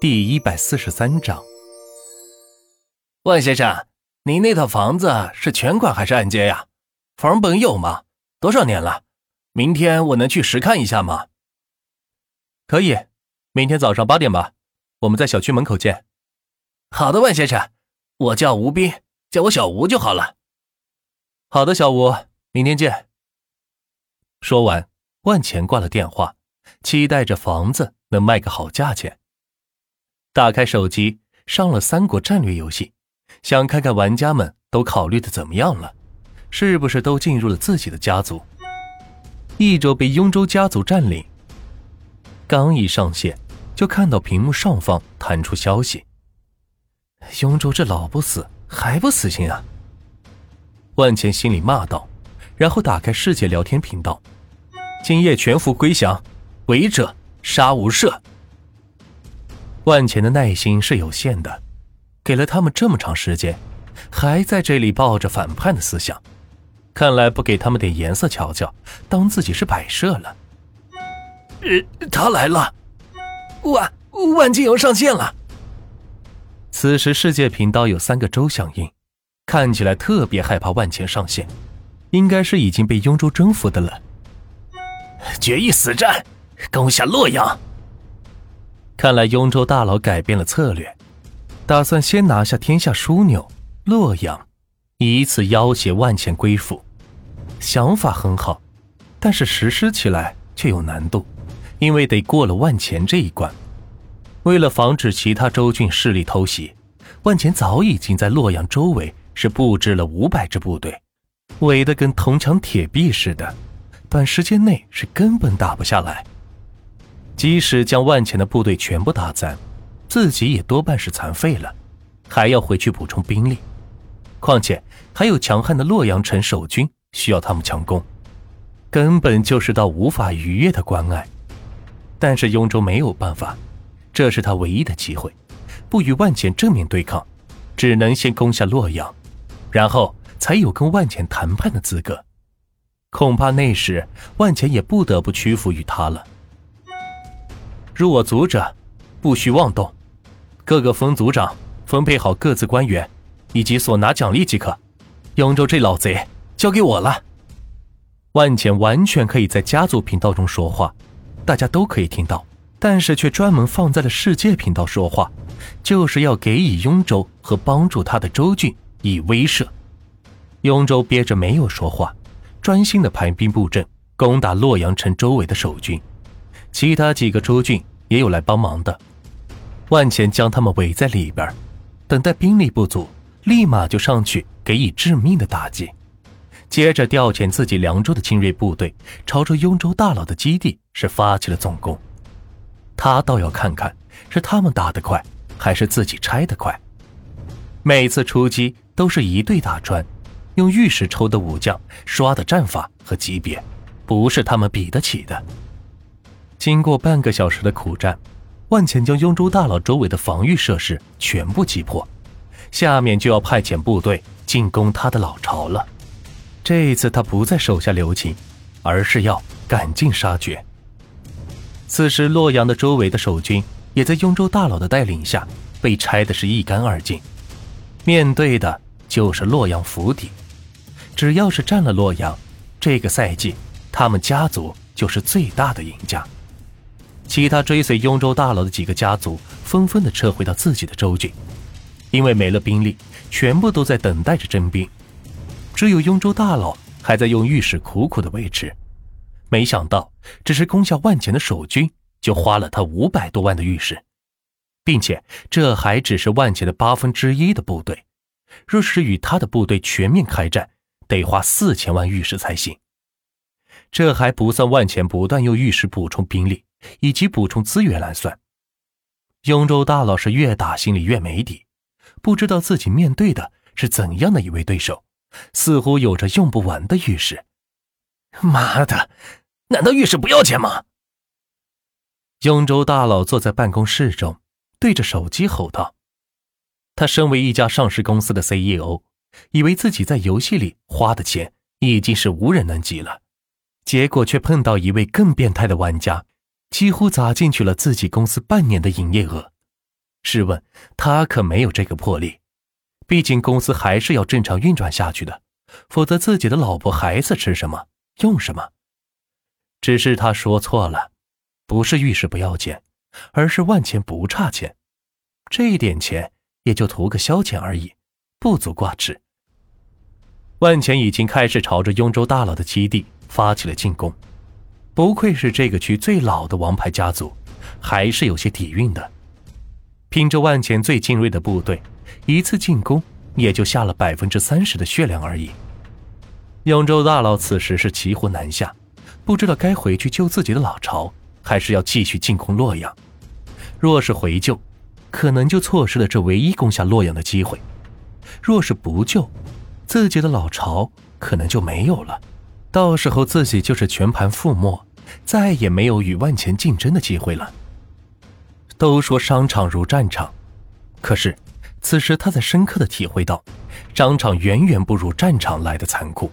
第一百四十三章，万先生，您那套房子是全款还是按揭呀？房本有吗？多少年了？明天我能去实看一下吗？可以，明天早上八点吧，我们在小区门口见。好的，万先生，我叫吴斌，叫我小吴就好了。好的，小吴，明天见。说完，万钱挂了电话，期待着房子能卖个好价钱。打开手机，上了三国战略游戏，想看看玩家们都考虑的怎么样了，是不是都进入了自己的家族？益州被雍州家族占领。刚一上线，就看到屏幕上方弹出消息：“雍州这老不死，还不死心啊！”万钱心里骂道，然后打开世界聊天频道。今夜全服归降，违者杀无赦。万钱的耐心是有限的，给了他们这么长时间，还在这里抱着反叛的思想，看来不给他们点颜色瞧瞧，当自己是摆设了。呃，他来了，万万金油上线了。此时世界频道有三个州响应，看起来特别害怕万钱上线，应该是已经被雍州征服的了。决一死战，攻下洛阳。看来雍州大佬改变了策略，打算先拿下天下枢纽洛阳，以此要挟万钱归附。想法很好，但是实施起来却有难度，因为得过了万钱这一关。为了防止其他州郡势力偷袭，万钱早已经在洛阳周围是布置了五百支部队，围得跟铜墙铁壁似的，短时间内是根本打不下来。即使将万钱的部队全部打散，自己也多半是残废了，还要回去补充兵力。况且还有强悍的洛阳城守军需要他们强攻，根本就是道无法逾越的关隘。但是雍州没有办法，这是他唯一的机会，不与万钱正面对抗，只能先攻下洛阳，然后才有跟万钱谈判的资格。恐怕那时万钱也不得不屈服于他了。入我族者，不许妄动。各个分族长分配好各自官员以及所拿奖励即可。雍州这老贼交给我了。万钱完全可以在家族频道中说话，大家都可以听到，但是却专门放在了世界频道说话，就是要给予雍州和帮助他的州郡以威慑。雍州憋着没有说话，专心的排兵布阵，攻打洛阳城周围的守军。其他几个州郡也有来帮忙的，万钱将他们围在里边，等待兵力不足，立马就上去给予致命的打击。接着调遣自己凉州的精锐部队，朝着雍州大佬的基地是发起了总攻。他倒要看看是他们打得快，还是自己拆得快。每次出击都是一队打穿，用玉石抽的武将刷的战法和级别，不是他们比得起的。经过半个小时的苦战，万钱将雍州大佬周围的防御设施全部击破，下面就要派遣部队进攻他的老巢了。这一次他不再手下留情，而是要赶尽杀绝。此时洛阳的周围的守军也在雍州大佬的带领下被拆的是一干二净，面对的就是洛阳府邸。只要是占了洛阳，这个赛季他们家族就是最大的赢家。其他追随雍州大佬的几个家族纷纷的撤回到自己的州郡，因为没了兵力，全部都在等待着征兵。只有雍州大佬还在用玉石苦苦的维持。没想到，只是攻下万钱的守军，就花了他五百多万的玉石，并且这还只是万钱的八分之一的部队。若是与他的部队全面开战，得花四千万玉石才行。这还不算万钱不断用玉石补充兵力。以及补充资源来算，雍州大佬是越打心里越没底，不知道自己面对的是怎样的一位对手，似乎有着用不完的玉石。妈的，难道玉石不要钱吗？雍州大佬坐在办公室中，对着手机吼道：“他身为一家上市公司的 CEO，以为自己在游戏里花的钱已经是无人能及了，结果却碰到一位更变态的玩家。”几乎砸进去了自己公司半年的营业额，试问他可没有这个魄力，毕竟公司还是要正常运转下去的，否则自己的老婆孩子吃什么用什么？只是他说错了，不是遇事不要钱，而是万钱不差钱，这一点钱也就图个消遣而已，不足挂齿。万钱已经开始朝着雍州大佬的基地发起了进攻，不愧是这个区最老的王牌家族，还是有些底蕴的。凭着万钱最精锐的部队，一次进攻也就下了百分之三十的血量而已。永州大佬此时是骑虎难下，不知道该回去救自己的老巢，还是要继续进攻洛阳。若是回救，可能就错失了这唯一攻下洛阳的机会；若是不救，自己的老巢可能就没有了，到时候自己就是全盘覆没，再也没有与万钱竞争的机会了。都说商场如战场，可是此时他在深刻的体会到，商场远远不如战场来的残酷。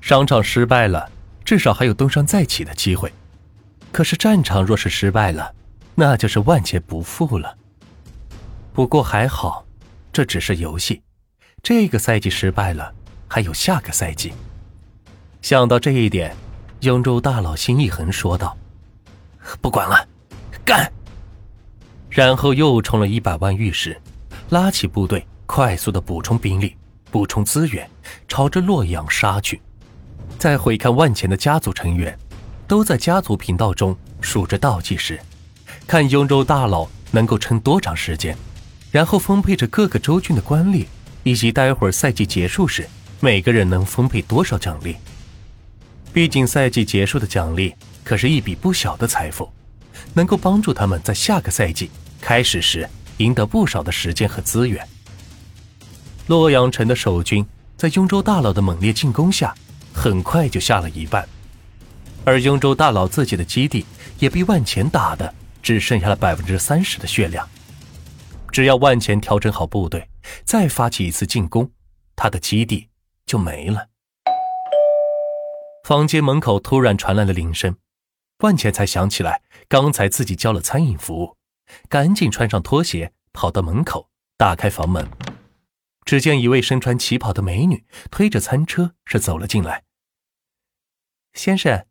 商场失败了，至少还有东山再起的机会；可是战场若是失败了，那就是万劫不复了。不过还好，这只是游戏。这个赛季失败了，还有下个赛季。想到这一点，雍州大佬心一横，说道：“不管了，干！”然后又充了一百万玉石，拉起部队，快速的补充兵力、补充资源，朝着洛阳杀去。再回看万钱的家族成员，都在家族频道中数着倒计时，看雍州大佬能够撑多长时间，然后分配着各个州郡的官吏。以及待会儿赛季结束时，每个人能分配多少奖励？毕竟赛季结束的奖励可是一笔不小的财富，能够帮助他们在下个赛季开始时赢得不少的时间和资源。洛阳城的守军在雍州大佬的猛烈进攻下，很快就下了一半，而雍州大佬自己的基地也被万钱打的只剩下了百分之三十的血量。只要万钱调整好部队。再发起一次进攻，他的基地就没了。房间门口突然传来了铃声，万茜才想起来刚才自己交了餐饮服务，赶紧穿上拖鞋跑到门口，打开房门。只见一位身穿旗袍的美女推着餐车是走了进来。先生，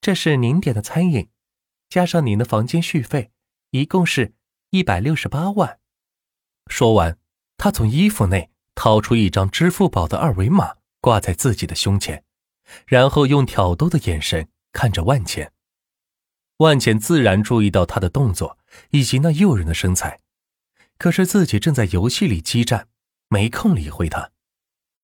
这是您点的餐饮，加上您的房间续费，一共是一百六十八万。说完。他从衣服内掏出一张支付宝的二维码，挂在自己的胸前，然后用挑逗的眼神看着万茜。万茜自然注意到他的动作以及那诱人的身材，可是自己正在游戏里激战，没空理会他。